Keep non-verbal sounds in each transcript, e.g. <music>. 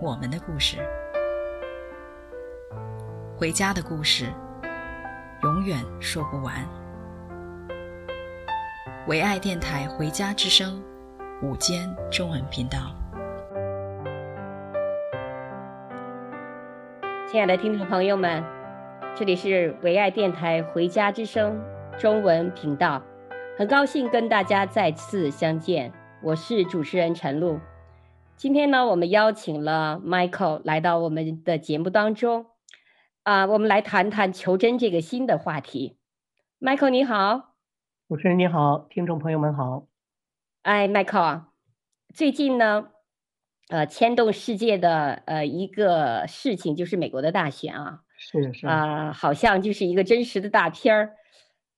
我们的故事，回家的故事，永远说不完。唯爱电台《回家之声》午间中文频道，亲爱的听众朋友们，这里是唯爱电台《回家之声》中文频道。很高兴跟大家再次相见，我是主持人陈露。今天呢，我们邀请了 Michael 来到我们的节目当中，啊、呃，我们来谈谈求真这个新的话题。Michael 你好，主持人你好，听众朋友们好。哎，Michael 啊，最近呢，呃，牵动世界的呃一个事情就是美国的大选啊，是是啊、呃，好像就是一个真实的大片儿，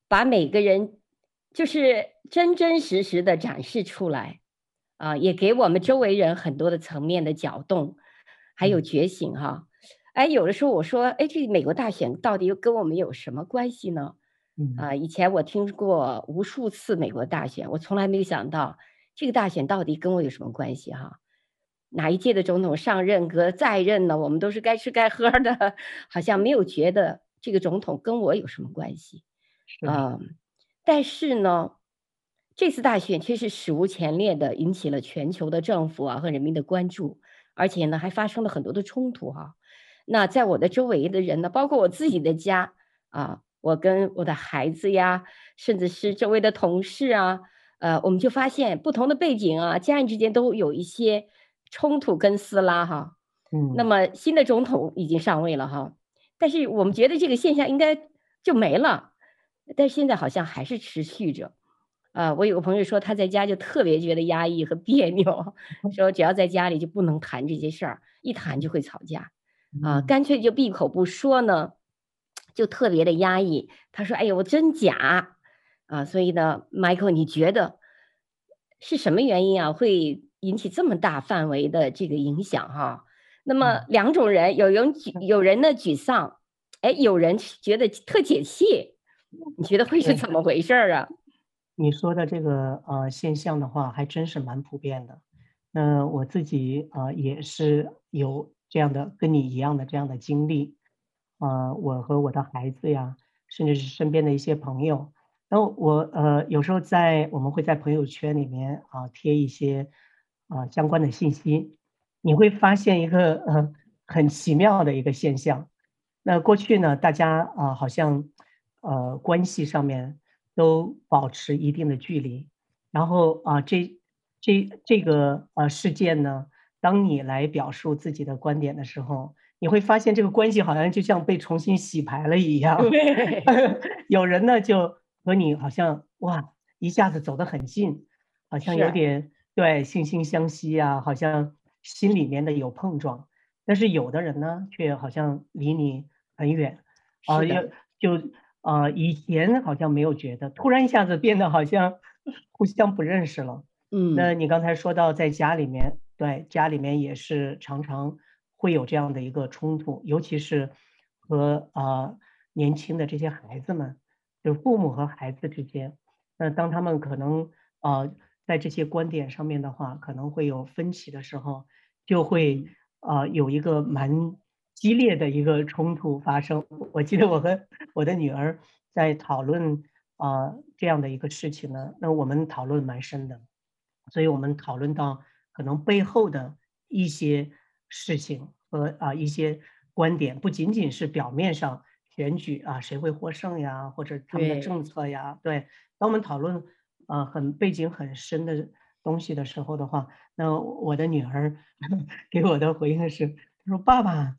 把每个人。就是真真实实的展示出来，啊，也给我们周围人很多的层面的搅动，还有觉醒哈。哎，有的时候我说，哎，这美国大选到底又跟我们有什么关系呢？啊，以前我听过无数次美国大选，我从来没有想到这个大选到底跟我有什么关系哈。哪一届的总统上任和在任呢？我们都是该吃该喝的，好像没有觉得这个总统跟我有什么关系，啊。但是呢，这次大选却是史无前例的引起了全球的政府啊和人民的关注，而且呢还发生了很多的冲突哈、啊。那在我的周围的人呢，包括我自己的家啊，我跟我的孩子呀，甚至是周围的同事啊，呃，我们就发现不同的背景啊，家人之间都有一些冲突跟撕拉哈。嗯。那么新的总统已经上位了哈，但是我们觉得这个现象应该就没了。但是现在好像还是持续着，啊、呃，我有个朋友说他在家就特别觉得压抑和别扭，<laughs> 说只要在家里就不能谈这些事儿，一谈就会吵架，啊、呃，干脆就闭口不说呢，就特别的压抑。他说：“哎呦，我真假啊、呃！”所以呢，Michael，你觉得是什么原因啊，会引起这么大范围的这个影响哈？那么两种人，有人 <laughs> 有人呢沮丧，哎，有人觉得特解气。你觉得会是怎么回事啊？你说的这个呃现象的话，还真是蛮普遍的。那、我自己啊、呃、也是有这样的跟你一样的这样的经历。呃，我和我的孩子呀，甚至是身边的一些朋友，然后我呃有时候在我们会在朋友圈里面啊、贴一些啊、呃、相关的信息，你会发现一个呃很奇妙的一个现象。那过去呢，大家啊、好像。呃，关系上面都保持一定的距离，然后啊、呃，这这这个呃事件呢，当你来表述自己的观点的时候，你会发现这个关系好像就像被重新洗牌了一样。<laughs> 有人呢就和你好像哇一下子走得很近，好像有点对惺惺相惜啊，好像心里面的有碰撞。但是有的人呢，却好像离你很远啊，就、呃、就。啊、呃，以前好像没有觉得，突然一下子变得好像互相不认识了。嗯，那你刚才说到在家里面，对，家里面也是常常会有这样的一个冲突，尤其是和啊、呃、年轻的这些孩子们，就父母和孩子之间，那当他们可能啊、呃、在这些观点上面的话，可能会有分歧的时候，就会啊、呃、有一个蛮。激烈的一个冲突发生，我记得我和我的女儿在讨论啊、呃、这样的一个事情呢，那我们讨论蛮深的，所以我们讨论到可能背后的一些事情和啊、呃、一些观点，不仅仅是表面上选举啊谁会获胜呀，或者他们的政策呀，对，对，当我们讨论啊、呃、很背景很深的东西的时候的话，那我的女儿 <laughs> 给我的回应是，她说爸爸。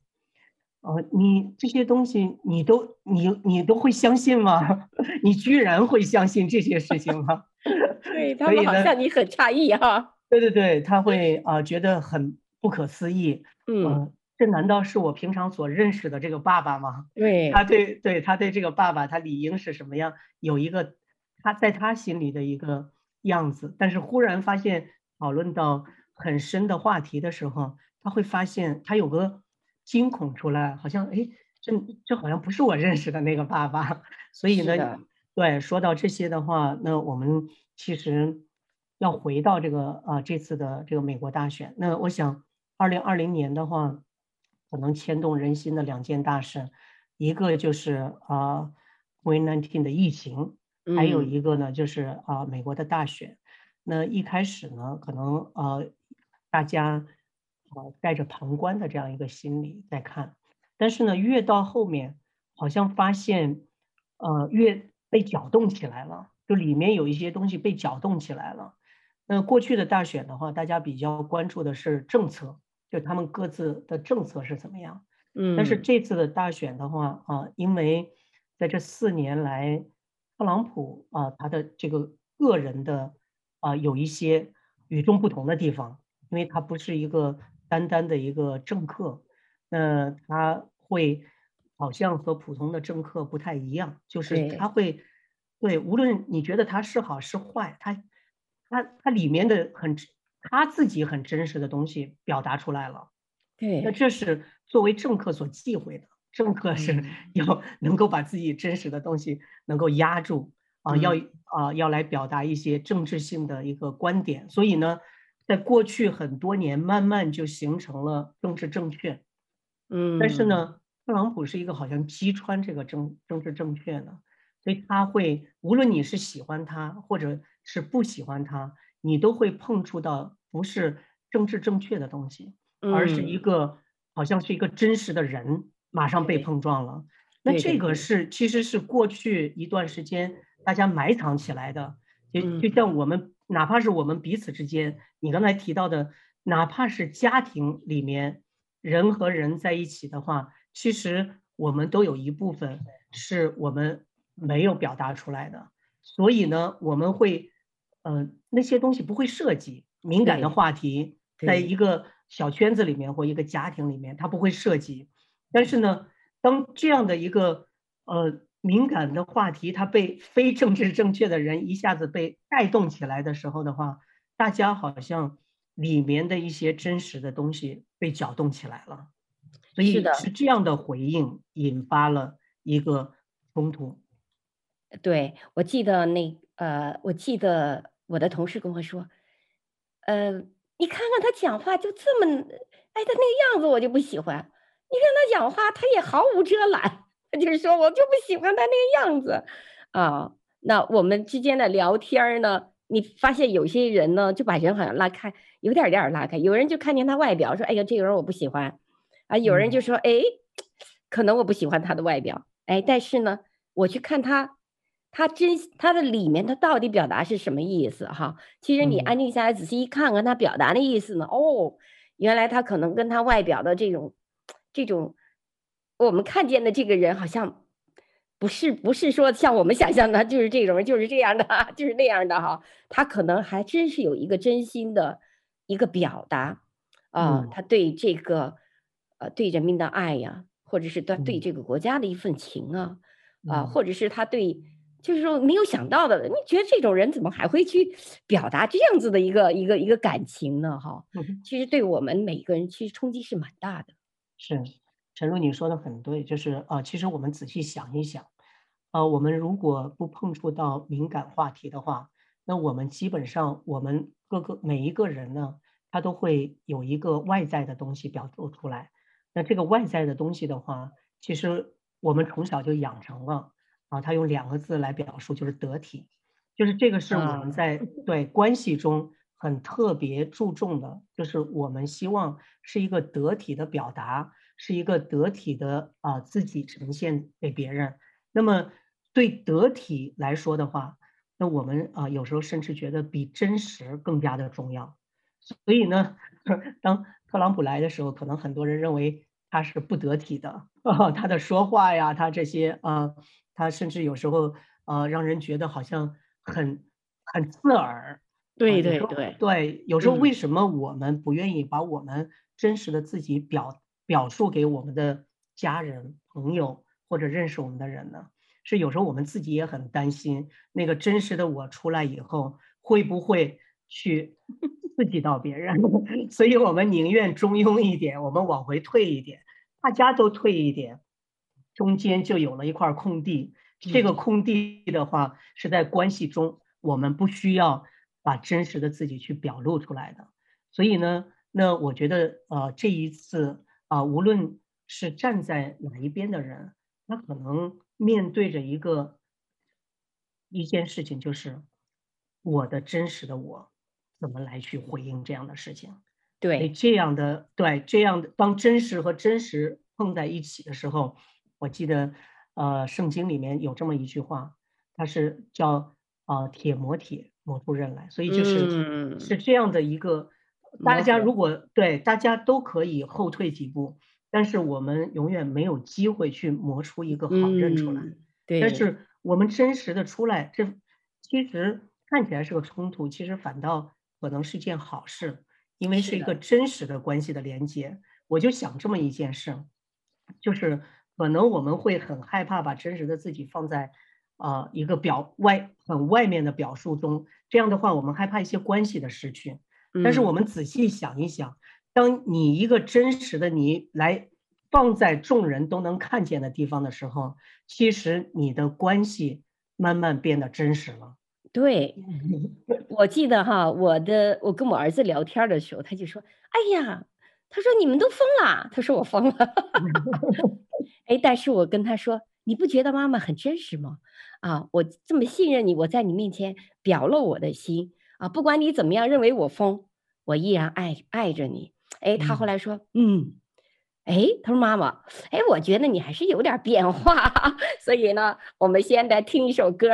哦，你这些东西你都你你都会相信吗？<laughs> 你居然会相信这些事情吗？<laughs> 对，他们好像你很诧异哈。对对对，他会啊、呃、觉得很不可思议，嗯、呃，这难道是我平常所认识的这个爸爸吗？对，他对对他对这个爸爸，他理应是什么样？有一个他在他心里的一个样子，但是忽然发现讨论到很深的话题的时候，他会发现他有个惊恐出来，好像哎，这这好像不是我认识的那个爸爸。所以呢，对，说到这些的话，那我们其实要回到这个啊、呃、这次的这个美国大选。那我想，二零二零年的话，可能牵动人心的两件大事，一个就是啊 COVID-19 的疫情，还有一个呢就是啊、呃、美国的大选。那一开始呢，可能呃大家呃带着旁观的这样一个心理在看，但是呢，越到后面，好像发现呃越被搅动起来了。就里面有一些东西被搅动起来了。那过去的大选的话，大家比较关注的是政策，就他们各自的政策是怎么样。嗯。但是这次的大选的话啊，因为在这四年来，特朗普啊他的这个个人的啊有一些与众不同的地方，因为他不是一个单单的一个政客，那他会好像和普通的政客不太一样，就是他会。对，无论你觉得他是好是坏，他，他他里面的很他自己很真实的东西表达出来了。对，那这是作为政客所忌讳的，政客是 <laughs> 要能够把自己真实的东西能够压住啊，要啊要来表达一些政治性的一个观点。所以呢，在过去很多年，慢慢就形成了政治正确。嗯，但是呢，特朗普是一个好像击穿这个政政治正确的。所以他会，无论你是喜欢他，或者是不喜欢他，你都会碰触到不是政治正确的东西，而是一个好像是一个真实的人，马上被碰撞了。那这个是其实是过去一段时间大家埋藏起来的，就就像我们哪怕是我们彼此之间，你刚才提到的，哪怕是家庭里面人和人在一起的话，其实我们都有一部分是我们。没有表达出来的，所以呢，我们会，呃，那些东西不会涉及敏感的话题，在一个小圈子里面或一个家庭里面，它不会涉及。但是呢，当这样的一个呃敏感的话题，它被非政治正确的人一下子被带动起来的时候的话，大家好像里面的一些真实的东西被搅动起来了，所以是这样的回应引发了一个冲突。对，我记得那呃，我记得我的同事跟我说，呃，你看看他讲话就这么，哎，他那个样子我就不喜欢。你看他讲话，他也毫无遮拦，就是说我就不喜欢他那个样子啊。那我们之间的聊天呢，你发现有些人呢就把人好像拉开，有点点拉开。有人就看见他外表，说，哎呀，这个人我不喜欢啊。有人就说，哎，可能我不喜欢他的外表，哎，但是呢，我去看他。他真，他的里面他到底表达是什么意思哈？其实你安静下来仔细一看看他表达的意思呢，哦，原来他可能跟他外表的这种，这种我们看见的这个人好像不是不是说像我们想象的，就是这种人就是这样的，<laughs> 就是那样的哈。他可能还真是有一个真心的一个表达啊，他对这个呃对人民的爱呀，或者是他对这个国家的一份情啊啊，或者是他对。就是说没有想到的，你觉得这种人怎么还会去表达这样子的一个一个一个感情呢？哈，其实对我们每个人其实冲击是蛮大的。是，陈露你说的很对，就是啊、呃，其实我们仔细想一想，啊、呃，我们如果不碰触到敏感话题的话，那我们基本上我们各个每一个人呢，他都会有一个外在的东西表露出来。那这个外在的东西的话，其实我们从小就养成了。啊，他用两个字来表述，就是得体，就是这个是我们在对关系中很特别注重的，就是我们希望是一个得体的表达，是一个得体的啊自己呈现给别人。那么对得体来说的话，那我们啊有时候甚至觉得比真实更加的重要。所以呢，<laughs> 当特朗普来的时候，可能很多人认为他是不得体的，啊，他的说话呀，他这些啊。他甚至有时候，啊，让人觉得好像很很刺耳。对对对、呃、对，有时候为什么我们不愿意把我们真实的自己表表述给我们的家人、朋友或者认识我们的人呢？是有时候我们自己也很担心，那个真实的我出来以后会不会去刺激到别人？<laughs> 所以我们宁愿中庸一点，我们往回退一点，大家都退一点，中间就有了一块空地。这个空地的话，是在关系中，我们不需要把真实的自己去表露出来的。所以呢，那我觉得，呃，这一次啊，呃，无论是站在哪一边的人，他可能面对着一个一件事情，就是我的真实的我怎么来去回应这样的事情。对，这样的，对，这样的，当真实和真实碰在一起的时候，我记得。呃，圣经里面有这么一句话，它是叫“呃，铁磨铁，磨出刃来”，所以就是、嗯、是这样的一个。大家如果对大家都可以后退几步，但是我们永远没有机会去磨出一个好刃出来。嗯、对。但是我们真实的出来，这其实看起来是个冲突，其实反倒可能是一件好事，因为是一个真实的关系的连接。我就想这么一件事，就是。可能我们会很害怕把真实的自己放在，啊、呃、一个表外很外面的表述中，这样的话我们害怕一些关系的失去。但是我们仔细想一想，当你一个真实的你来放在众人都能看见的地方的时候，其实你的关系慢慢变得真实了。对，<laughs> 我记得哈，我的我跟我儿子聊天的时候，他就说：“哎呀，他说你们都疯了。”他说我疯了。<laughs> 哎，但是我跟他说，你不觉得妈妈很真实吗？啊，我这么信任你，我在你面前表露我的心啊，不管你怎么样认为我疯，我依然爱爱着你。哎，他后来说，嗯，哎，他说妈妈，哎，我觉得你还是有点变化，<laughs> 所以呢，我们先来听一首歌。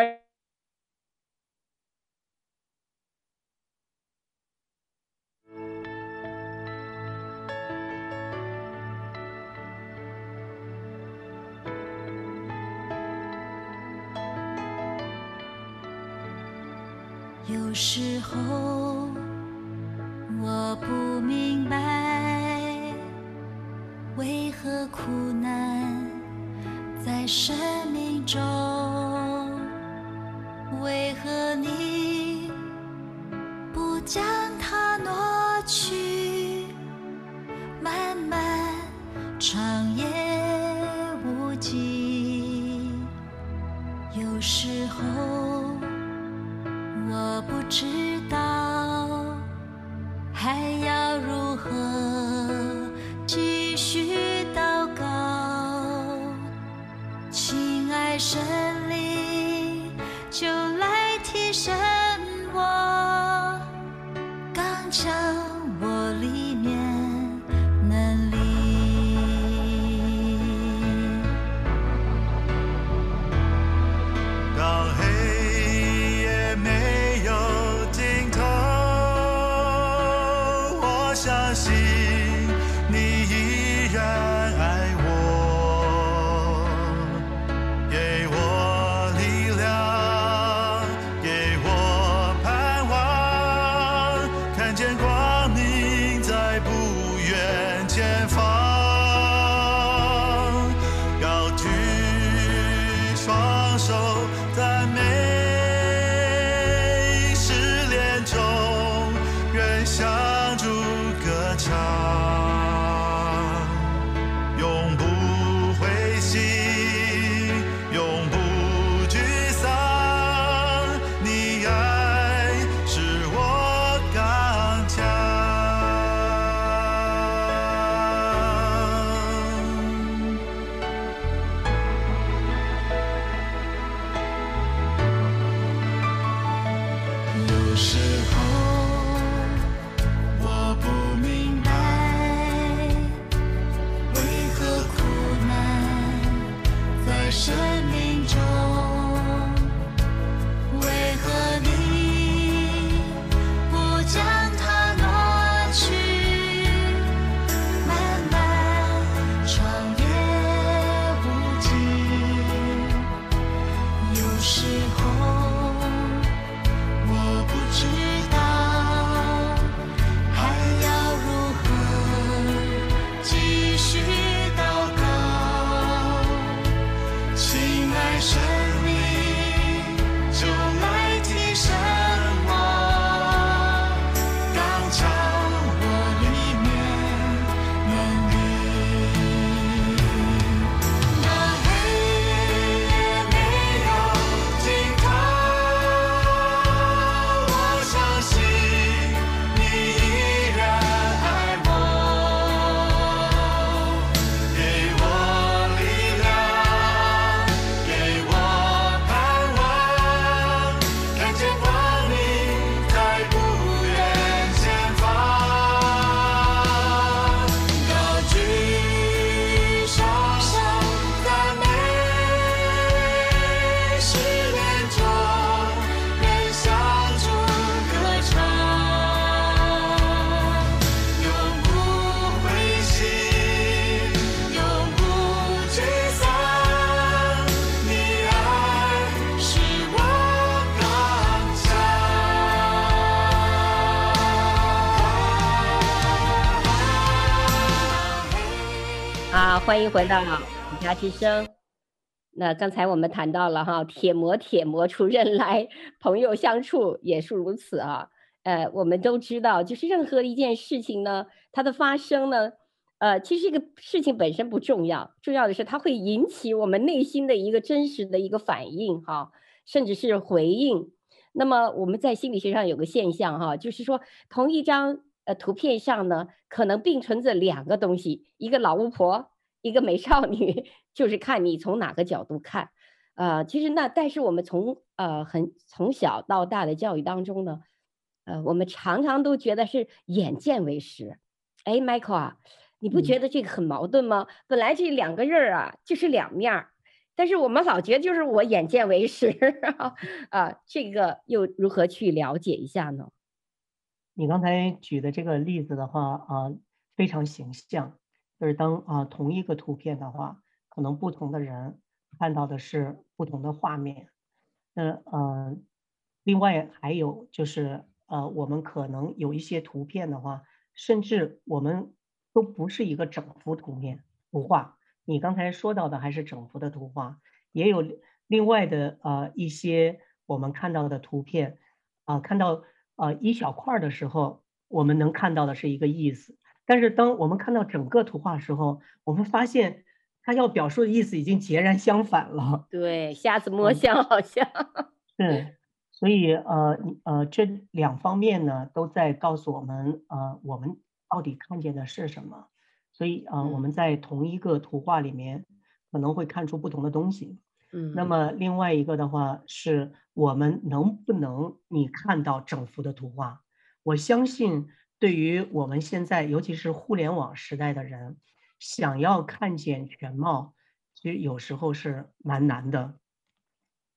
有时候我不明白，为何苦难在生命中，为何你不将它挪去？漫漫长夜无际，有时候。不知相信你依然。欢迎回到《你家之声》。那刚才我们谈到了哈，铁磨铁磨出刃来，朋友相处也是如此啊。呃，我们都知道，就是任何一件事情呢，它的发生呢，呃，其实这个事情本身不重要，重要的是它会引起我们内心的一个真实的一个反应哈，甚至是回应。那么我们在心理学上有个现象哈，就是说同一张呃图片上呢，可能并存着两个东西，一个老巫婆，一个美少女，<laughs> 就是看你从哪个角度看。呃，其实那但是我们从呃很从小到大的教育当中呢。呃，我们常常都觉得是眼见为实，哎，Michael 啊，你不觉得这个很矛盾吗？嗯、本来这两个人儿啊就是两面儿，但是我们老觉得就是我眼见为实 <laughs> 啊，这个又如何去了解一下呢？你刚才举的这个例子的话啊，非常形象，就是当啊同一个图片的话，可能不同的人看到的是不同的画面。那呃，另外还有就是。呃，我们可能有一些图片的话，甚至我们都不是一个整幅图片图画。你刚才说到的还是整幅的图画，也有另外的呃一些我们看到的图片，啊、看到呃一小块的时候，我们能看到的是一个意思。但是当我们看到整个图画的时候，我们发现它要表述的意思已经截然相反了。对，瞎子摸象好像。<laughs> 对。所以，呃，呃，这两方面呢，都在告诉我们，呃，我们到底看见的是什么。所以，呃，我们在同一个图画里面，可能会看出不同的东西。嗯。那么，另外一个的话，是我们能不能你看到整幅的图画？我相信，对于我们现在，尤其是互联网时代的人，想要看见全貌，其实有时候是蛮难的。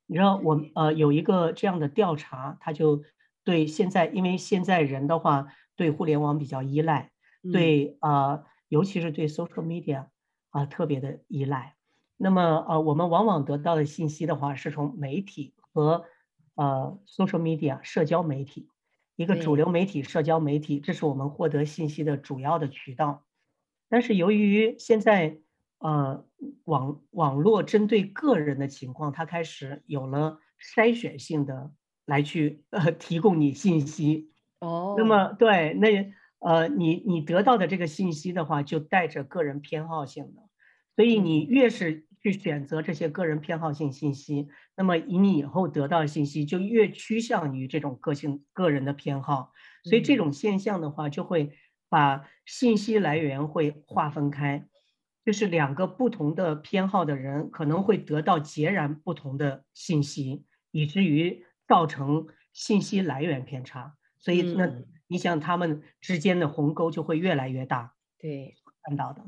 你知道我呃有一个这样的调查，他就对现在，因为现在人的话对互联网比较依赖，对啊、呃，尤其是对 social media 啊、呃、特别的依赖。那么呃我们往往得到的信息的话是从媒体和呃 social media 社交媒体，一个主流媒体社交媒体，这是我们获得信息的主要的渠道。但是由于现在呃，网网络针对个人的情况，它开始有了筛选性的来去呃提供你信息。哦，那么对，那呃你你得到的这个信息的话，就带着个人偏好性的，所以你越是去选择这些个人偏好性信息，那么以你以后得到的信息就越趋向于这种个性个人的偏好，所以这种现象的话，就会把信息来源会划分开。就是两个不同的偏好的人可能会得到截然不同的信息，以至于造成信息来源偏差。所以，那你想他们之间的鸿沟就会越来越大。对，看到的。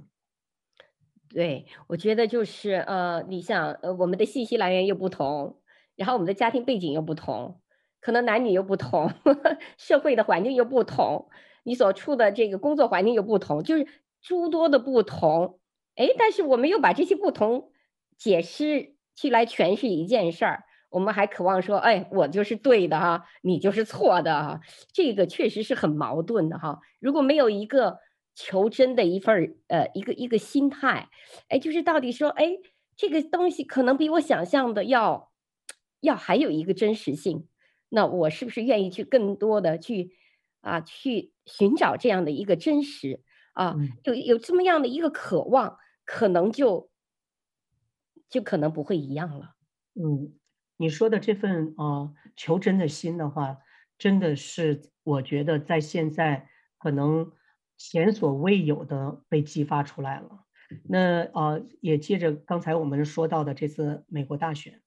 对，我觉得就是呃，你想呃，我们的信息来源又不同，然后我们的家庭背景又不同，可能男女又不同，呵呵，社会的环境又不同，你所处的这个工作环境又不同，就是诸多的不同。哎，但是我们又把这些不同解释去来诠释一件事儿，我们还渴望说，哎，我就是对的哈，你就是错的哈，这个确实是很矛盾的哈。如果没有一个求真的一份呃一个一个心态，哎，就是到底说，哎，这个东西可能比我想象的要要还有一个真实性，那我是不是愿意去更多的去啊去寻找这样的一个真实？啊，有有这么样的一个渴望，可能就就可能不会一样了。嗯，你说的这份啊、呃、求真的心的话，真的是我觉得在现在可能前所未有的被激发出来了。那啊、呃，也借着刚才我们说到的这次美国大选，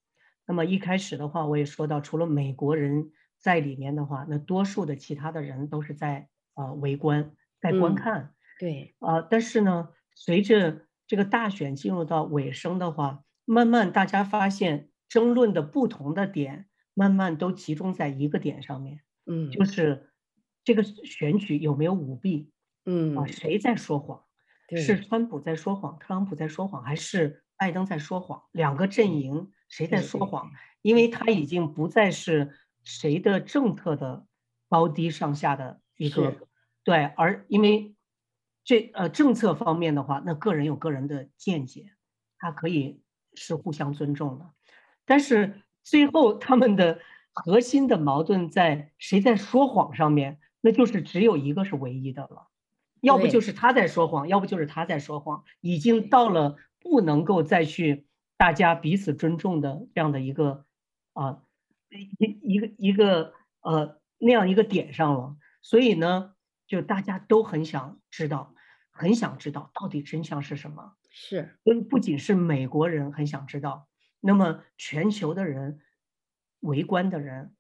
那么一开始的话，我也说到，除了美国人在里面的话，那多数的其他的人都是在啊、呃、围观，在观看。嗯对啊、呃，但是呢，随着这个大选进入到尾声的话，慢慢大家发现争论的不同的点，慢慢都集中在一个点上面，嗯，就是这个选举有没有舞弊，嗯啊，谁在说谎？是川普在说谎，特朗普在说谎，还是拜登在说谎？两个阵营谁在说谎？因为他已经不再是谁的政策的高低上下的一个，对，而因为。这呃政策方面的话，那个人有个人的见解，他可以是互相尊重的。但是最后他们的核心的矛盾在谁在说谎上面，那就是只有一个是唯一的了，要不就是他在说谎，要不就是他在说谎，已经到了不能够再去大家彼此尊重的这样的一个啊一一个一个呃那样一个点上了。所以呢，就大家都很想知道，很想知道到底真相是什么。是，所以不仅是美国人很想知道。那么，全球的人、围观的人，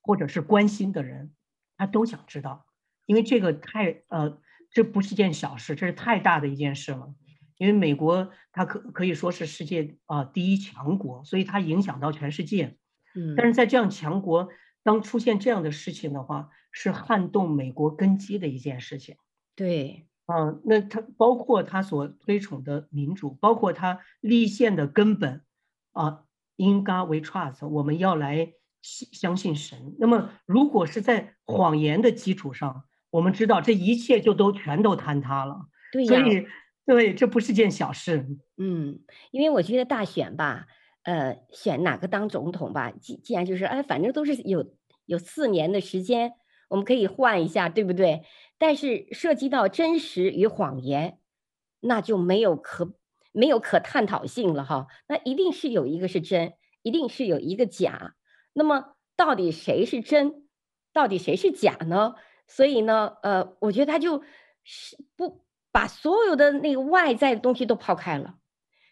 或者是关心的人，他都想知道，因为这个太呃，这不是件小事，这是太大的一件事了。因为美国它可可以说是世界啊、呃、第一强国，所以它影响到全世界。嗯，但是在这样强国，当出现这样的事情的话，是撼动美国根基的一件事情。对。啊，那它包括它所推崇的民主，包括它立宪的根本。啊，In God we trust，我们要来相信神。那么，如果是在谎言的基础上，我们知道这一切就都全都坍塌了。对呀，所以，对，这不是件小事。嗯，因为我觉得大选吧，呃，选哪个当总统吧，既既然就是哎，反正都是有有四年的时间，我们可以换一下，对不对？但是涉及到真实与谎言，那就没有可。没有可探讨性了哈，那一定是有一个是真，一定是有一个假。那么到底谁是真，到底谁是假呢？所以呢，呃，我觉得他就是不把所有的那个外在的东西都抛开了，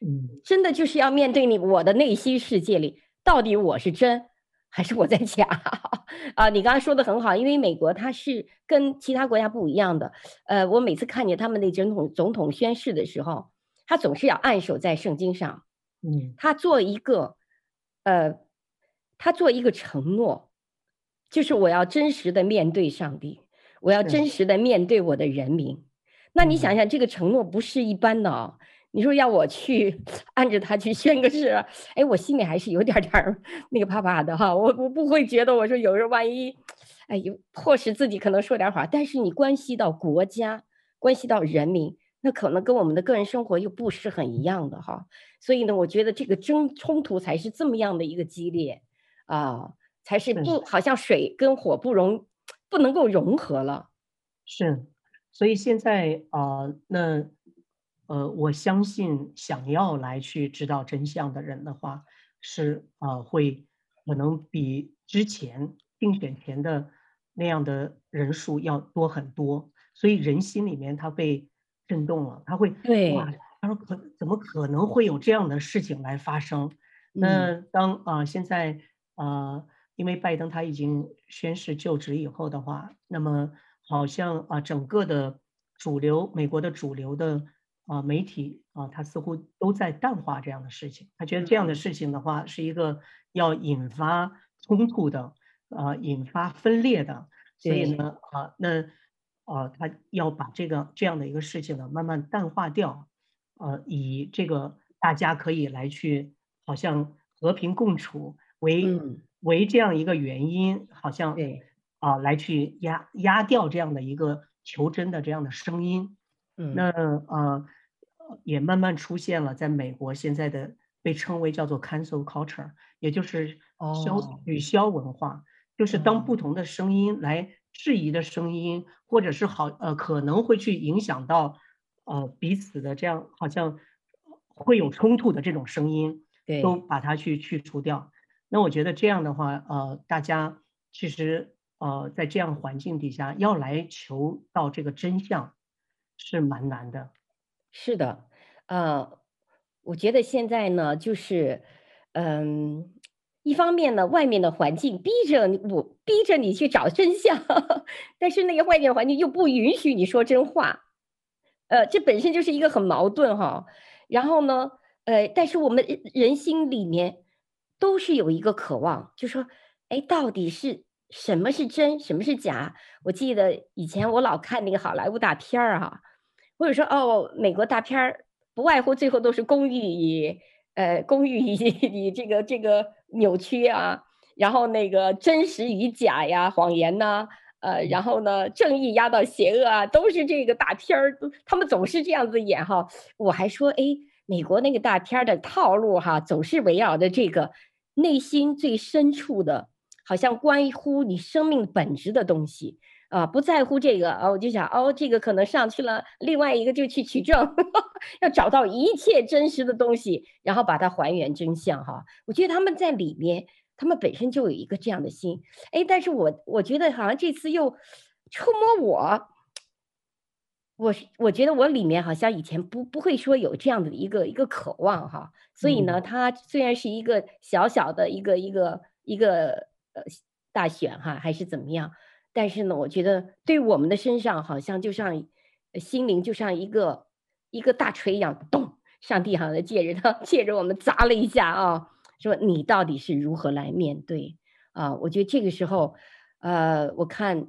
嗯，真的就是要面对你我的内心世界里，到底我是真还是我在假 <laughs> 啊？你刚刚说的很好，因为美国它是跟其他国家不一样的。呃，我每次看见他们那总统总统宣誓的时候。他总是要按手在圣经上，嗯，他做一个，呃，他做一个承诺，就是我要真实的面对上帝，我要真实的面对我的人民。那你想想，这个承诺不是一般的啊！你说要我去 <laughs> 按着他去宣个誓，哎，我心里还是有点点那个怕怕的哈。我我不会觉得，我说有时候万一，哎呦，迫使自己可能说点话，但是你关系到国家，关系到人民。那可能跟我们的个人生活又不是很一样的哈，所以呢，我觉得这个争冲突才是这么样的一个激烈啊，才是不好像水跟火不融，不能够融合了。是，所以现在啊、呃，那呃，我相信想要来去知道真相的人的话，是啊、呃，会可能比之前竞选前的那样的人数要多很多，所以人心里面他被。震动了，他会对哇，他说可怎么可能会有这样的事情来发生？那当啊、呃、现在啊、呃，因为拜登他已经宣誓就职以后的话，那么好像啊、呃、整个的主流美国的主流的啊、呃、媒体啊、呃，他似乎都在淡化这样的事情。他觉得这样的事情的话是一个要引发冲突的啊、呃，引发分裂的。所以呢啊、呃、那。啊，他要把这个这样的一个事情呢，慢慢淡化掉，呃，以这个大家可以来去，好像和平共处为、嗯、为这样一个原因，好像对啊、呃，来去压压掉这样的一个求真的这样的声音。嗯，那呃，也慢慢出现了，在美国现在的被称为叫做 cancel culture，也就是消取消文化，哦、就是当不同的声音来。质疑的声音，或者是好呃，可能会去影响到呃彼此的这样，好像会有冲突的这种声音，对，都把它去去除掉。那我觉得这样的话，呃，大家其实呃在这样环境底下要来求到这个真相是蛮难的。是的，呃，我觉得现在呢，就是嗯。一方面呢，外面的环境逼着，我逼着你去找真相，<laughs> 但是那个外面环境又不允许你说真话，呃，这本身就是一个很矛盾哈。然后呢，呃，但是我们人心里面都是有一个渴望，就说，哎，到底是什么是真，什么是假？我记得以前我老看那个好莱坞大片儿哈，或者说哦，美国大片儿不外乎最后都是公寓与呃公寓与与这个这个。扭曲啊，然后那个真实与假呀，谎言呐，呃，然后呢，正义压倒邪恶啊，都是这个大片儿，他们总是这样子演哈。我还说，哎，美国那个大片儿的套路哈，总是围绕着这个内心最深处的，好像关乎你生命本质的东西啊，不在乎这个啊，我就想，哦，这个可能上去了，另外一个就去取证，呵 <laughs> 呵要找到一切真实的东西，然后把它还原真相哈。我觉得他们在里面。他们本身就有一个这样的心，哎，但是我我觉得好像这次又触摸我，我我觉得我里面好像以前不不会说有这样的一个一个渴望哈，所以呢，它虽然是一个小小的一个一个一个呃大选哈，还是怎么样，但是呢，我觉得对我们的身上好像就像心灵就像一个一个大锤一样，咚，上帝好像借着它 <laughs> 借着我们砸了一下啊。说你到底是如何来面对啊？我觉得这个时候，呃，我看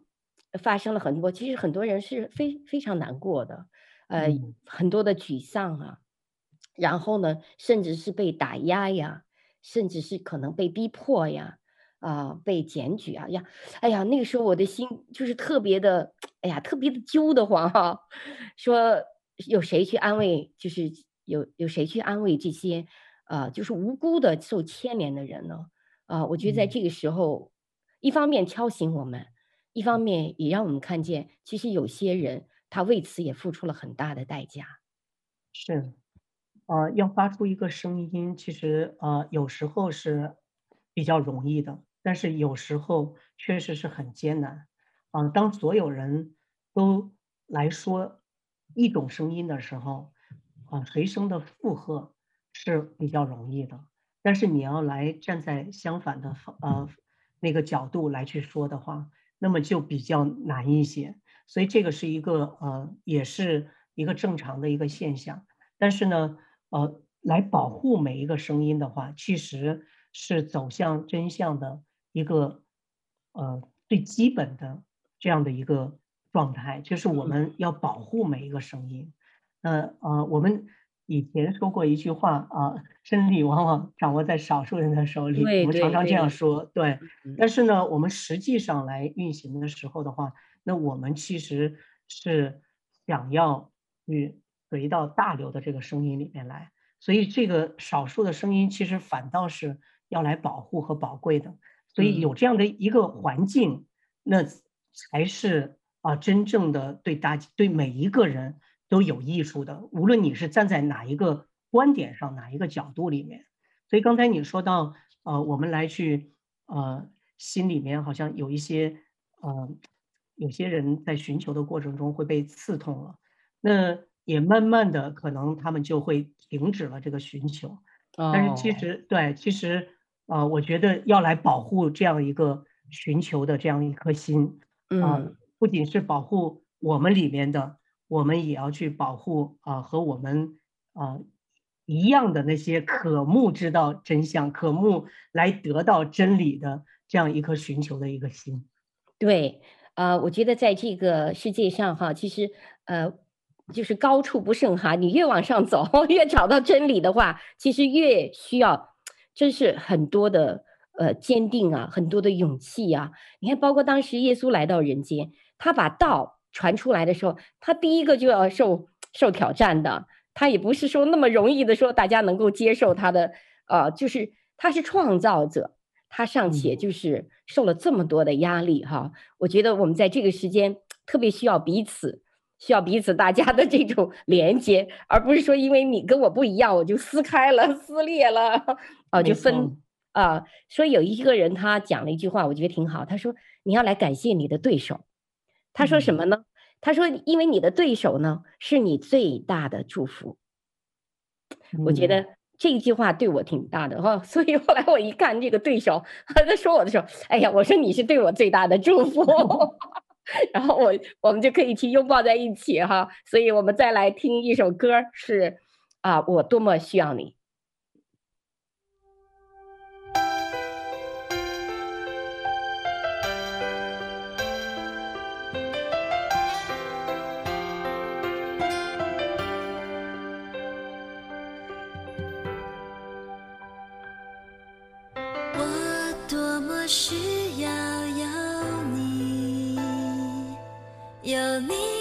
发生了很多，其实很多人是非非常难过的，呃，嗯、很多的沮丧啊，然后呢，甚至是被打压呀，甚至是可能被逼迫呀，啊、呃，被检举啊呀，哎呀，那个时候我的心就是特别的，哎呀，特别的揪得慌哈。说有谁去安慰？就是有有谁去安慰这些？啊、呃，就是无辜的受牵连的人呢，啊、呃，我觉得在这个时候，嗯、一方面敲醒我们，一方面也让我们看见，其实有些人他为此也付出了很大的代价。是，呃，要发出一个声音，其实呃有时候是比较容易的，但是有时候确实是很艰难。啊、当所有人都来说一种声音的时候，啊、随声的附和。是比较容易的，但是你要来站在相反的方呃那个角度来去说的话，那么就比较难一些。所以这个是一个呃，也是一个正常的一个现象。但是呢，呃，来保护每一个声音的话，其实是走向真相的一个呃最基本的这样的一个状态，就是我们要保护每一个声音。呃呃，我们。以前说过一句话啊，真理往往掌握在少数人的手里。我们常常这样说，对。但是呢，我们实际上来运行的时候的话，那我们其实是想要去回到大流的这个声音里面来。所以这个少数的声音其实反倒是要来保护和宝贵的。所以有这样的一个环境，那才是啊真正的对大对每一个人。都有益处的，无论你是站在哪一个观点上，哪一个角度里面。所以刚才你说到，呃，我们来去，呃，心里面好像有一些，呃，有些人在寻求的过程中会被刺痛了，那也慢慢的可能他们就会停止了这个寻求。但是其实对，其实，呃，我觉得要来保护这样一个寻求的这样一颗心，啊、呃，不仅是保护我们里面的。我们也要去保护啊、和我们啊、一样的那些渴慕知道真相、渴慕来得到真理的这样一颗寻求的一个心。对，呃，我觉得在这个世界上哈，其实呃，就是高处不胜寒，你越往上走，<laughs> 越找到真理的话，其实越需要，真是很多的呃坚定啊，很多的勇气啊。你看，包括当时耶稣来到人间，他把道。传出来的时候，他第一个就要受受挑战的，他也不是说那么容易的说大家能够接受他的，呃，就是他是创造者，他尚且就是受了这么多的压力哈。我觉得我们在这个时间特别需要彼此，需要彼此大家的这种 <laughs> 连接，而不是说因为你跟我不一样，我就撕开了、撕裂了，啊、呃，就分啊、呃。说有一个人他讲了一句话，我觉得挺好，他说你要来感谢你的对手。他说什么呢？他说：“因为你的对手呢，是你最大的祝福。”我觉得这一句话对我挺大的哈，<laughs> 所以后来我一看这个对手，他在说我的时候，哎呀，我说你是对我最大的祝福，<laughs> 然后我我们就可以去拥抱在一起哈。所以我们再来听一首歌，是啊，我多么需要你。需要有你有你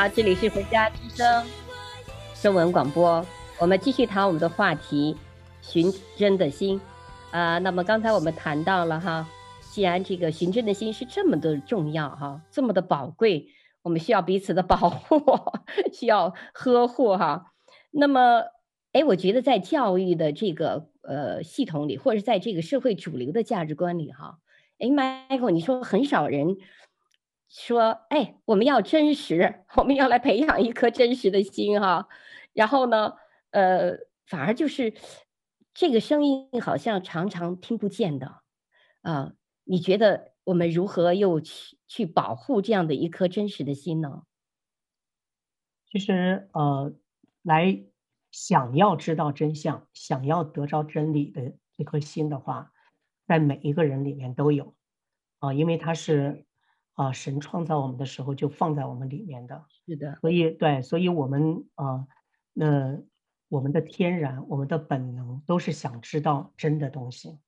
好，这里是回家之声中文广播，我们继续谈我们的话题——寻真的心。啊、那么刚才我们谈到了哈，既然这个寻真的心是这么的重要哈，这么的宝贵，我们需要彼此的保护，<laughs> 需要呵护哈。那么，哎，我觉得在教育的这个呃系统里，或者在这个社会主流的价值观里哈，哎，Michael，你说很少人。说，哎，我们要真实，我们要来培养一颗真实的心哈。然后呢，呃，反而就是这个声音好像常常听不见的啊、你觉得我们如何又去去保护这样的一颗真实的心呢？其实，呃，来想要知道真相、想要得着真理的这颗心的话，在每一个人里面都有啊、因为它是。啊，神创造我们的时候就放在我们里面的，是的，所以对，所以我们啊，那我们的天然，我们的本能都是想知道真的东西。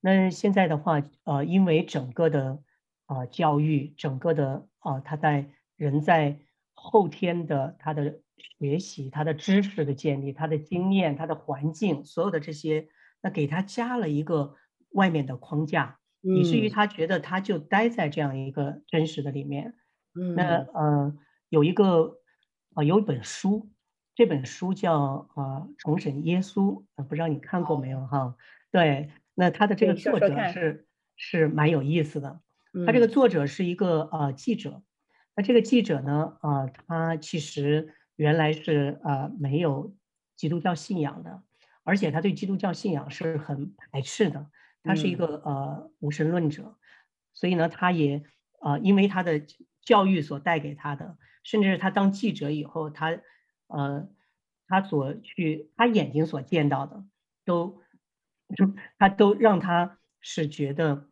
那现在的话，呃，因为整个的啊、呃、教育，整个的啊、呃，他在人在后天的他的学习，他的知识的建立，他的经验，他的环境，所有的这些，那给他加了一个外面的框架。以至于嗯他觉得他就待在这样一个真实的里面。嗯那呃，有一个呃有一本书，这本书叫呃《重审耶稣》，呃，不知道你看过没有哈？对，那他的这个作者是是蛮有意思的。他这个嗯作者是一个呃记者，那这个记者呢，呃，他其实原来是呃没有基督教信仰的，而且他对基督教信仰是很排斥的，他是一嗯个呃无神论者，所以呢，他也呃因为他的教育所带给他的，甚至是他当记者以后，他呃他所去他眼睛所见到的，都就他都让他是觉得。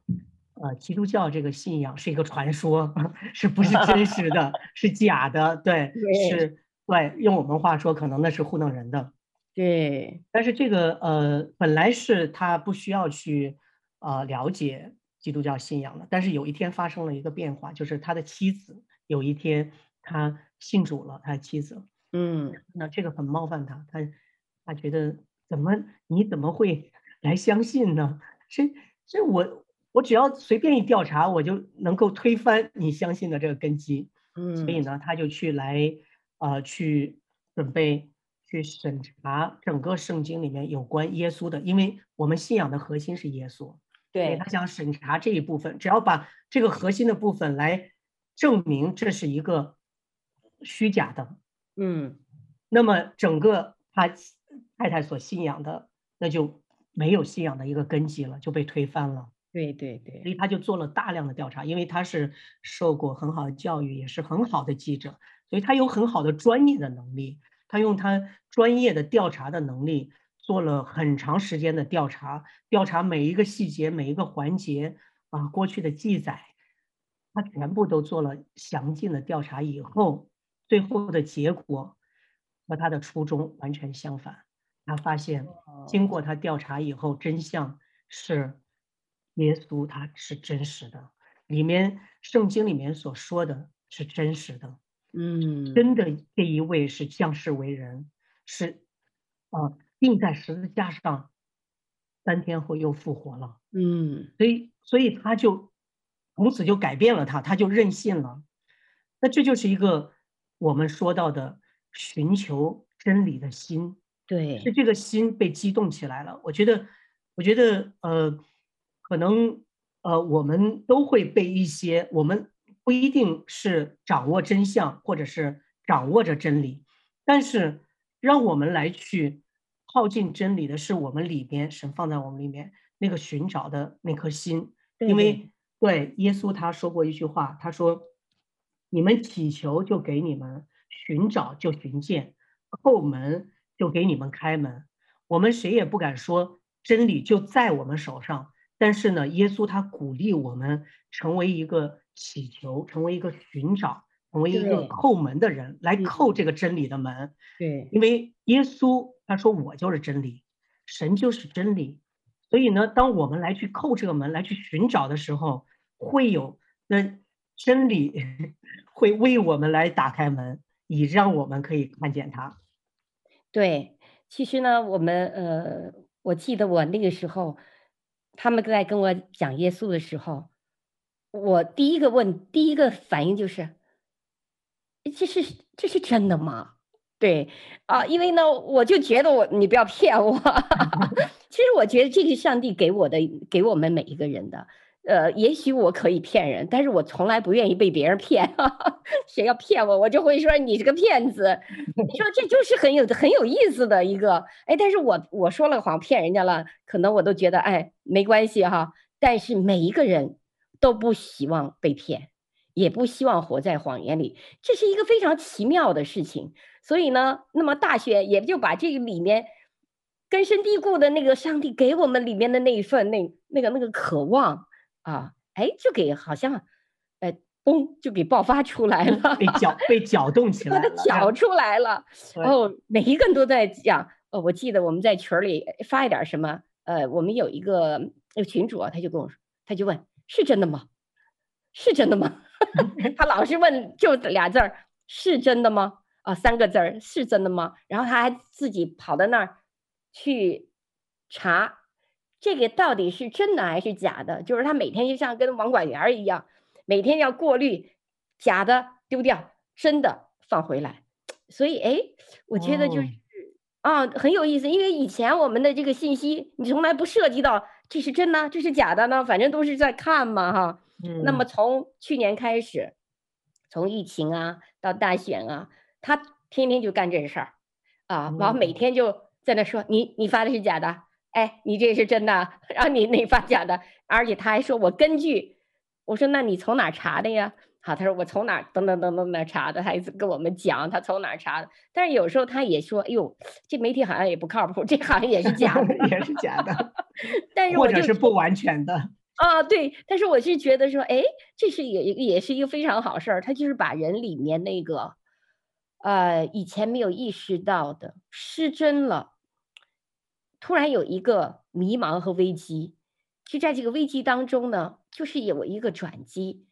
呃，基督教这个信仰是一个传说，<laughs> 是不是真实的？<laughs> 是假的？对，对是，对。用我们话说，可能那是糊弄人的。对，但是这个呃，本来是他不需要去呃了解基督教信仰的，但是有一天发生了一个变化，就是他的妻子有一天他信主了，他的妻子，嗯那这个很冒犯他，他他觉得怎么你怎么会 <laughs> 来相信呢？这这我。我只要随便一调查，我就能够推翻你相信的这个根基。嗯，所以呢，他就去来，呃，去准备去审查整个圣经里面有关耶稣的，因为我们信仰的核心是耶稣。对，他想审查这一部分，只要把这个核心的部分来证明这是一个虚假的，嗯那么整个他太太所信仰的，那就没有信仰的一个根基了，就被推翻了。对对对所，以他就做了大量的调查，因为他是受过很好的教育，也是很好的记者，所以他有很好的专业的能力。他用他专业的调查的能力，做了很长时间的调查，调查每一个细节、每一个环节啊，过去的记载，他全部都做了详尽的调查以后，最后的结果和他的初衷完全相反。他发现，经过他调查以后，真相是。耶稣他是真实的，里面圣经里面所说的是真实的，嗯，真的这一位是降世为人，是啊，钉在十字架上，三天后又复活了，嗯，所以所以他就从此就改变了他，他就任性了，那这就是一个我们说到的寻求真理的心，对，是这个心被激动起来了，我觉得，我觉得呃。可能呃，我们都会被一些，我们不一定是掌握真相，或者是掌握着真理，但是让我们来去靠近真理的是我们里边神放在我们里面那个寻找的那颗心，因为对耶稣他说过一句话，他说：“你们祈求就给你们，寻找就寻见，叩门就给你们开门。”我们谁也不敢说真理就在我们手上。但是呢，耶稣他鼓励我们成为一个祈求，成为一个寻找，成为一个叩门的人，来叩这个真理的门。对，因为耶稣他说我就是真理，神就是真理。所以呢，当我们来去叩这个门，来去寻找的时候，会有那真理 <laughs> 会为我们来打开门，以让我们可以看见他。对，其实呢，我们呃，我记得我那个时候。他们在跟我讲耶稣的时候，我第一个问，第一个反应就是：这是这是真的吗？对啊，因为呢，我就觉得我你不要骗我。<laughs> 其实我觉得这个上帝给我的，给我们每一个人的。呃，也许我可以骗人，但是我从来不愿意被别人骗。<laughs> 谁要骗我，我就会说你是个骗子。你说这就是很有很有意思的一个，哎，但是我我说了谎骗人家了，可能我都觉得哎没关系哈。但是每一个人都不希望被骗，也不希望活在谎言里，这是一个非常奇妙的事情。所以呢，那么大学也就把这个里面根深蒂固的那个上帝给我们里面的那一份那那个那个渴望。啊，哎，就给好像，呃，嘣，就给爆发出来了，被搅被搅动起来了，搅出来了。哦，每一个人都在讲。哦，我记得我们在群里发一点什么，呃，我们有一个那个群主啊，他就跟我说，他就问，是真的吗？是真的吗？<laughs> 他老是问，就俩字儿，是真的吗？啊，三个字儿，是真的吗？然后他还自己跑到那儿去查。这个到底是真的还是假的？就是他每天就像跟网管员一样，每天要过滤假的丢掉，真的放回来。所以，哎，我觉得就是、哦、啊，很有意思。因为以前我们的这个信息，你从来不涉及到这是真的，这是假的呢，反正都是在看嘛，哈。嗯、那么从去年开始，从疫情啊到大选啊，他天天就干这事儿啊，然后每天就在那说、嗯、你你发的是假的。哎，你这是真的，然后你那发假的，而且他还说我根据，我说那你从哪查的呀？好，他说我从哪等等等等哪查的，他一直跟我们讲他从哪查的。但是有时候他也说，哎呦，这媒体好像也不靠谱，这好像也是假的，<laughs> 也是假的。但是 <laughs> 或者是不完全的 <laughs> 啊，对。但是我是觉得说，哎，这是也也是一个非常好事儿，他就是把人里面那个，呃，以前没有意识到的失真了。突然有一个迷茫和危机，就在这个危机当中呢，就是有一个转机。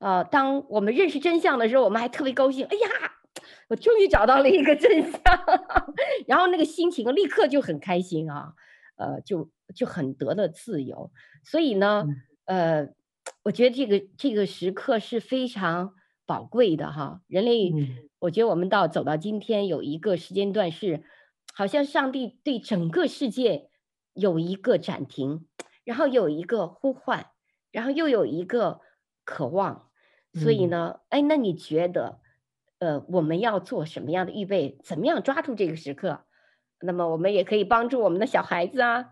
呃，当我们认识真相的时候，我们还特别高兴。哎呀，我终于找到了一个真相，<laughs> 然后那个心情立刻就很开心啊，呃，就就很得了自由。所以呢，呃，我觉得这个这个时刻是非常宝贵的哈。人类，我觉得我们到走到今天有一个时间段是。好像上帝对整个世界有一个暂停，然后有一个呼唤，然后又有一个渴望，所以呢，哎，那你觉得，呃，我们要做什么样的预备？怎么样抓住这个时刻？那么我们也可以帮助我们的小孩子啊，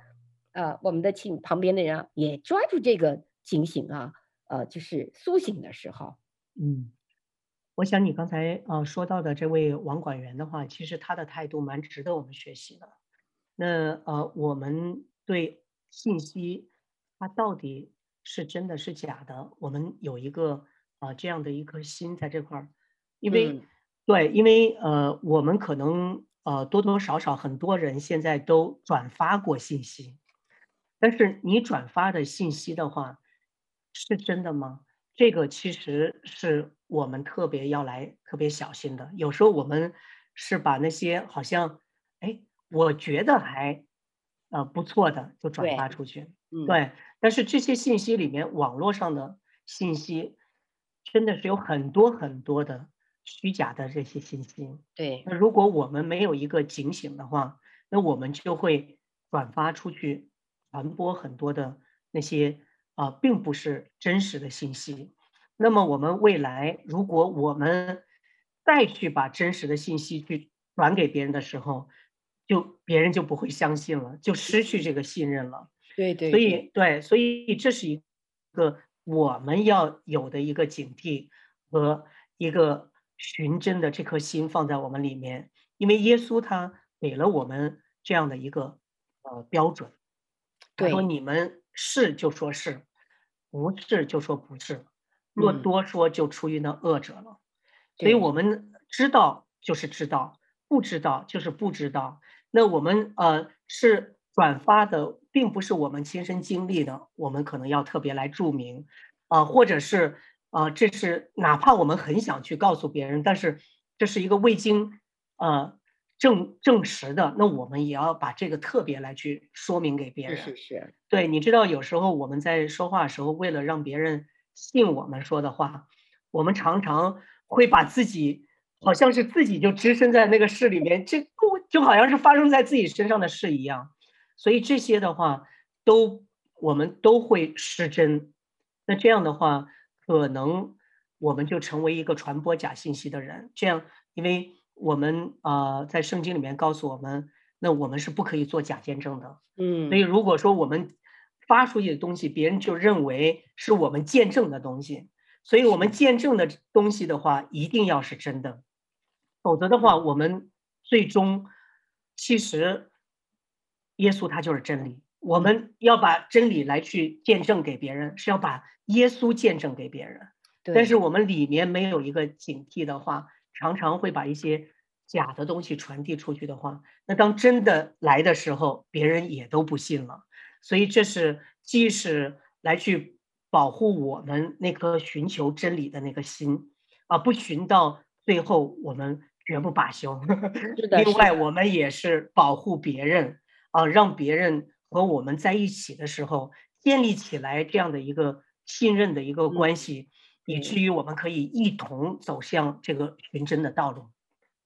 呃，我们的亲旁边的人啊，也抓住这个警醒啊，呃，就是苏醒的时候，嗯。我想你刚才呃说到的这位网管员的话，其实他的态度蛮值得我们学习的。那呃，我们对信息它到底是真的是假的，我们有一个啊、呃、这样的一颗心在这块儿，因为、嗯、对，因为呃我们可能呃多多少少很多人现在都转发过信息，但是你转发的信息的话是真的吗？这个其实是我们特别要来特别小心的。有时候我们是把那些好像，哎，我觉得还呃不错的就转发出去，对，对。但是这些信息里面，网络上的信息真的是有很多很多的虚假的这些信息。对。那如果我们没有一个警醒的话，那我们就会转发出去，传播很多的那些。啊，并不是真实的信息。那么我们未来，如果我们再去把真实的信息去转给别人的时候，就别人就不会相信了，就失去这个信任了。对对，对。所以对，所以这是一个我们要有的一个警惕和一个寻真的这颗心放在我们里面，因为耶稣他给了我们这样的一个呃标准，他说你们。是就说是，不是就说不是，若多说就出于那恶者了。嗯、所以我们知道就是知道，不知道就是不知道。那我们呃是转发的，并不是我们亲身经历的，我们可能要特别来注明啊、呃，或者是啊、呃，这是哪怕我们很想去告诉别人，但是这是一个未经呃。证证实的，那我们也要把这个特别来去说明给别人。是是是，对，你知道有时候我们在说话的时候，为了让别人信我们说的话，我们常常会把自己好像是自己就置身在那个事里面，这不就好像是发生在自己身上的事一样。所以这些的话，都我们都会失真。那这样的话，可能我们就成为一个传播假信息的人。这样，因为。我们啊、呃，在圣经里面告诉我们，那我们是不可以做假见证的。嗯，所以如果说我们发出去的东西，别人就认为是我们见证的东西，所以我们见证的东西的话，一定要是真的，否则的话，我们最终其实耶稣他就是真理。我们要把真理来去见证给别人，是要把耶稣见证给别人。对。但是我们里面没有一个警惕的话。常常会把一些假的东西传递出去的话，那当真的来的时候，别人也都不信了。所以这是既是来去保护我们那颗寻求真理的那个心啊，不寻到最后我们绝不罢休。另外，我们也是保护别人啊，让别人和我们在一起的时候，建立起来这样的一个信任的一个关系，嗯、以至于我们可以一同走向这个寻真的道路。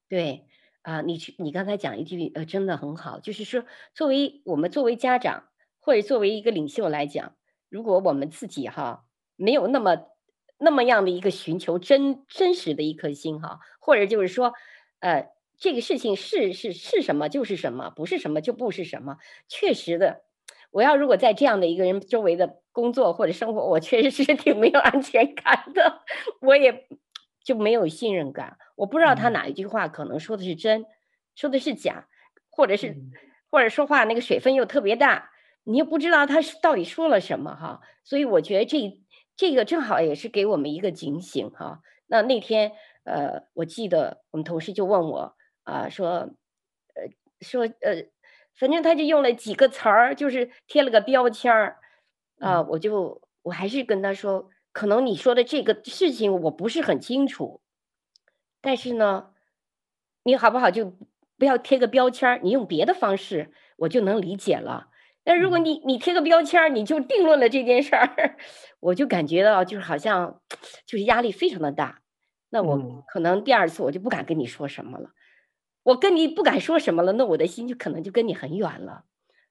对啊、呃，你去，你刚才讲一句呃，真的很好，就是说，作为我们作为家长或者作为一个领袖来讲，如果我们自己哈没有那么那么样的一个寻求真真实的一颗心哈，或者就是说，呃。这个事情是是是什么就是什么，不是什么就不是什么。确实的，我要如果在这样的一个人周围的工作或者生活，我确实是 <laughs> 挺没有安全感的，我也就没有信任感。我不知道他哪一句话可能说的是真，说的是假，或者是或者说话那个水分又特别大，你又不知道他是到底说了什么哈。所以我觉得这这个正好也是给我们一个警醒哈。那那天呃，我记得我们同事就问我。啊，说，呃，说，呃，反正他就用了几个词儿，就是贴了个标签儿，啊，我就我还是跟他说，可能你说的这个事情我不是很清楚，但是呢，你好不好就不要贴个标签儿，你用别的方式，我就能理解了。但如果你你贴个标签儿，你就定论了这件事儿，<laughs> 我就感觉到就是好像 <tsk> 就是压力非常的大，那我可能第二次我就不敢跟你说什么了。我跟你不敢说什么了，那我的心就可能就跟你很远了，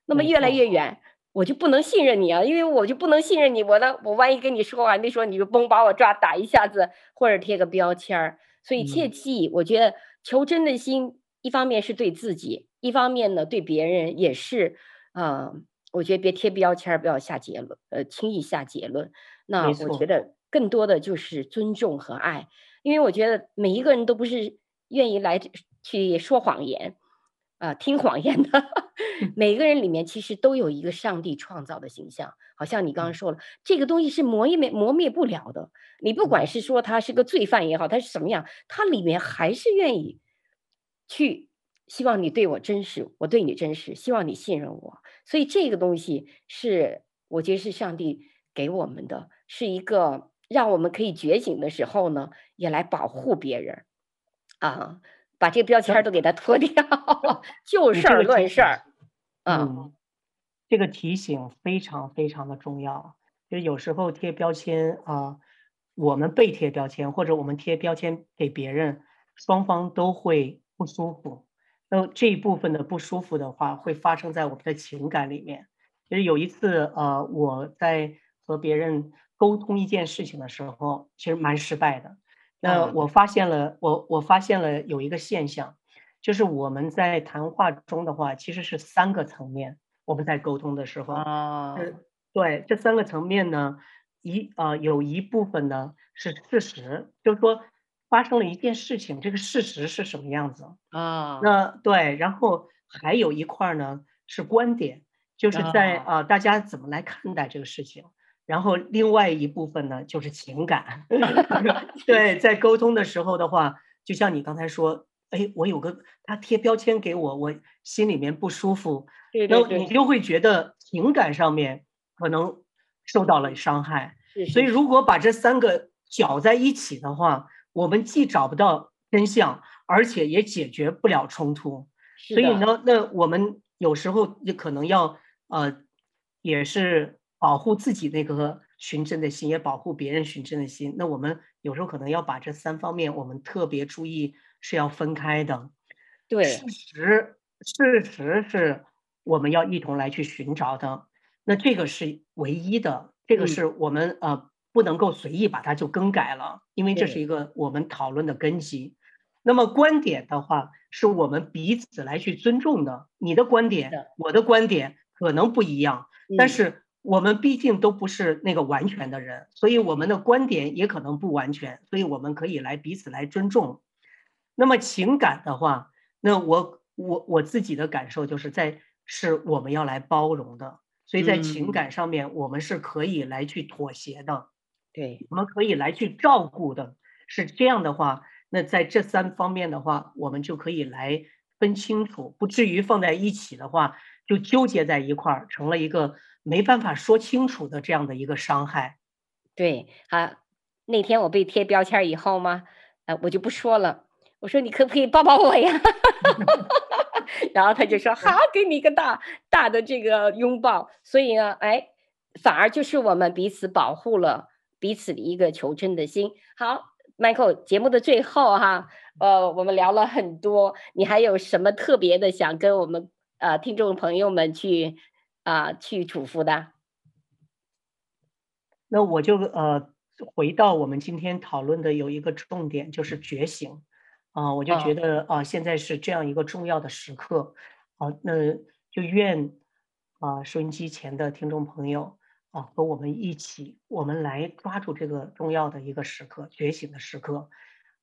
那么越来越远，我就不能信任你啊，因为我就不能信任你，我呢，我万一跟你说完，那时候你就嘣把我抓打一下子，或者贴个标签儿，所以切记，我觉得求真的心，一方面是对自己，一方面呢对别人也是，啊、呃，我觉得别贴标签儿，不要下结论，呃，轻易下结论。那我觉得更多的就是尊重和爱，因为我觉得每一个人都不是愿意来。去说谎言，啊、呃，听谎言的 <laughs> 每个人里面，其实都有一个上帝创造的形象。好像你刚刚说了，这个东西是磨灭磨灭不了的。你不管是说他是个罪犯也好，他是什么样，他里面还是愿意去希望你对我真实，我对你真实，希望你信任我。所以这个东西是我觉得是上帝给我们的，是一个让我们可以觉醒的时候呢，也来保护别人啊。把这个标签都给它脱 <laughs> 掉，就事儿论事儿。嗯，这个提醒非常非常的重要。就是有时候贴标签啊，我们被贴标签，或者我们贴标签给别人，双方都会不舒服。那这一部分的不舒服的话，会发生在我们的情感里面。就是有一次，呃，我在和别人沟通一件事情的时候，其实蛮失败的。那我发现了，我我发现了有一个现象，就是我们在谈话中的话，其实是三个层面。我们在沟通的时候，啊，对，这三个层面呢，一呃有一部分呢是事实，就是说发生了一件事情，这个事实是什么样子啊？那对，然后还有一块呢是观点，就是在啊、呃、大家怎么来看待这个事情。然后另外一部分呢，就是情感。<laughs> <laughs> 对，在沟通的时候的话，就像你刚才说，哎，我有个他贴标签给我，我心里面不舒服，对对对，然后你就会觉得情感上面可能受到了伤害。是是是，所以如果把这三个搅在一起的话，我们既找不到真相，而且也解决不了冲突。所以呢，那我们有时候也可能要呃，也是。保护自己那个寻真的心，也保护别人寻真的心。那我们有时候可能要把这三方面，我们特别注意是要分开的。对，事实事实是我们要一同来去寻找的。那这个是唯一的，这个是我们、嗯、呃不能够随意把它就更改了，因为这是一个我们讨论的根基。那么观点的话，是我们彼此来去尊重的。你的观点，我的观点可能不一样，嗯、但是。我们毕竟都不是那个完全的人，所以我们的观点也可能不完全，所以我们可以来彼此来尊重。那么情感的话，那我我我自己的感受就是在是我们要来包容的，所以在情感上面我们是可以来去妥协的，对，我们可以来去照顾的。是这样的话，那在这三方面的话，我们就可以来分清楚，不至于放在一起的话就纠结在一块儿，成了一个。没办法说清楚的这样的一个伤害，对，啊，那天我被贴标签以后吗，呃，我就不说了，我说你可不可以抱抱我呀？<laughs> 然后他就说好，给你一个大大的这个拥抱。所以呢，哎，反而就是我们彼此保护了彼此的一个求真的心。好，Michael，节目的最后哈，呃，我们聊了很多，你还有什么特别的想跟我们呃听众朋友们去啊、呃、去嘱咐的？那我就呃回到我们今天讨论的有一个重点，就是觉醒。啊、呃，我就觉得啊、呃，现在是这样一个重要的时刻，啊、呃，那就愿啊、呃，收音机前的听众朋友啊、呃，和我们一起，我们来抓住这个重要的一个时刻，觉醒的时刻，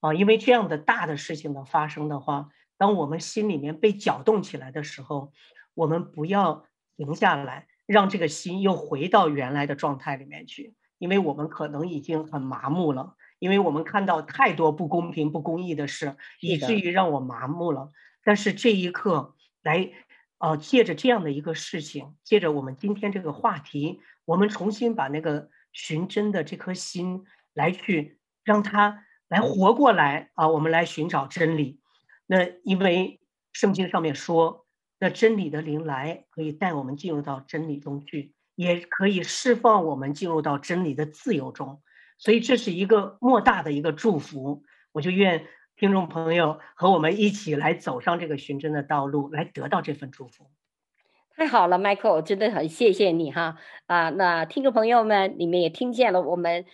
啊、呃，因为这样的大的事情的发生的话，当我们心里面被搅动起来的时候，我们不要停下来，让这个心又回到原来的状态里面去，因为我们可能已经很麻木了。因为我们看到太多不公平、不公义的事，以至于让我麻木了。但是这一刻来，呃，借着这样的一个事情，借着我们今天这个话题，我们重新把那个寻真的这颗心来去让它来活过来啊！我们来寻找真理。那因为圣经上面说，那真理的灵来可以带我们进入到真理中去，也可以释放我们进入到真理的自由中。所以这是一个莫大的一个祝福，我就愿听众朋友和我们一起来走上这个寻真的道路，来得到这份祝福。太好了，Michael，真的很谢谢你哈啊！那听众朋友们，你们也听见了，我们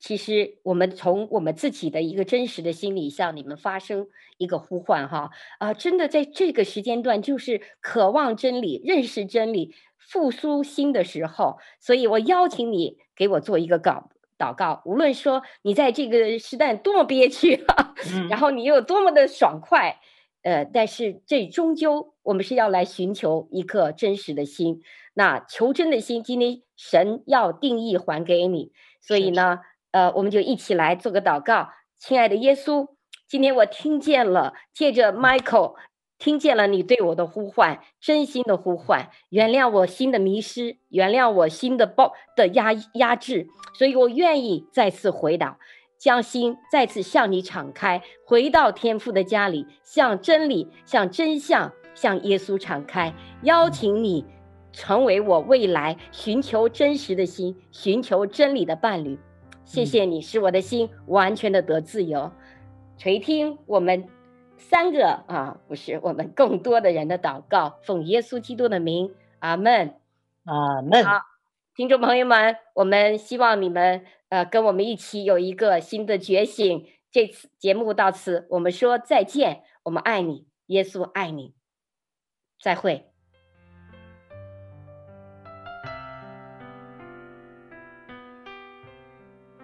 其实我们从我们自己的一个真实的心里向你们发生一个呼唤哈啊！真的在这个时间段，就是渴望真理、认识真理、复苏心的时候，所以我邀请你给我做一个稿。祷告，无论说你在这个时代多么憋屈，嗯、然后你又有多么的爽快，呃，但是这终究我们是要来寻求一颗真实的心。那求真的心，今天神要定义还给你，所以呢，呃，我们就一起来做个祷告。亲爱的耶稣，今天我听见了，借着 Michael。听见了你对我的呼唤，真心的呼唤，原谅我心的迷失，原谅我心的暴的压压制，所以我愿意再次回答，将心再次向你敞开，回到天父的家里，向真理、向真相、向耶稣敞开，邀请你成为我未来寻求真实的心、寻求真理的伴侣。谢谢你，使我的心完全的得自由。垂听我们。三个啊，不是我们更多的人的祷告，奉耶稣基督的名，阿门，阿门。好，听众朋友们，我们希望你们呃跟我们一起有一个新的觉醒。这次节目到此，我们说再见，我们爱你，耶稣爱你，再会。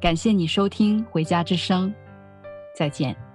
感谢你收听《回家之声》，再见。